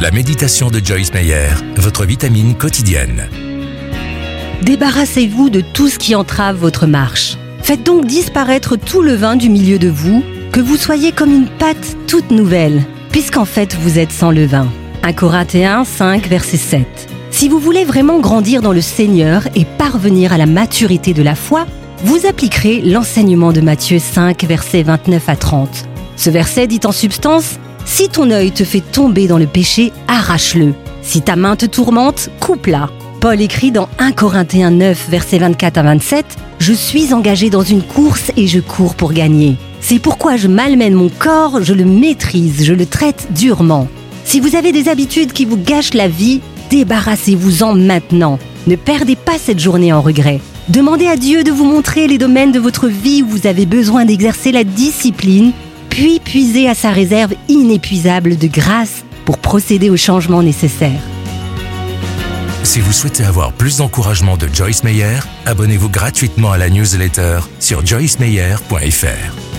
La méditation de Joyce Meyer, votre vitamine quotidienne. Débarrassez-vous de tout ce qui entrave votre marche. Faites donc disparaître tout le vin du milieu de vous, que vous soyez comme une pâte toute nouvelle, puisqu'en fait vous êtes sans levain. 1 Corinthiens 5, verset 7. Si vous voulez vraiment grandir dans le Seigneur et parvenir à la maturité de la foi, vous appliquerez l'enseignement de Matthieu 5, versets 29 à 30. Ce verset dit en substance Si ton œil te fait tomber dans le péché, arrache-le. Si ta main te tourmente, coupe-la. Paul écrit dans 1 Corinthiens 9, versets 24 à 27 Je suis engagé dans une course et je cours pour gagner. C'est pourquoi je malmène mon corps, je le maîtrise, je le traite durement. Si vous avez des habitudes qui vous gâchent la vie, débarrassez-vous-en maintenant. Ne perdez pas cette journée en regret. Demandez à Dieu de vous montrer les domaines de votre vie où vous avez besoin d'exercer la discipline, puis puisez à sa réserve inépuisable de grâce pour procéder aux changements nécessaires. Si vous souhaitez avoir plus d'encouragement de Joyce Meyer, abonnez-vous gratuitement à la newsletter sur joycemeyer.fr.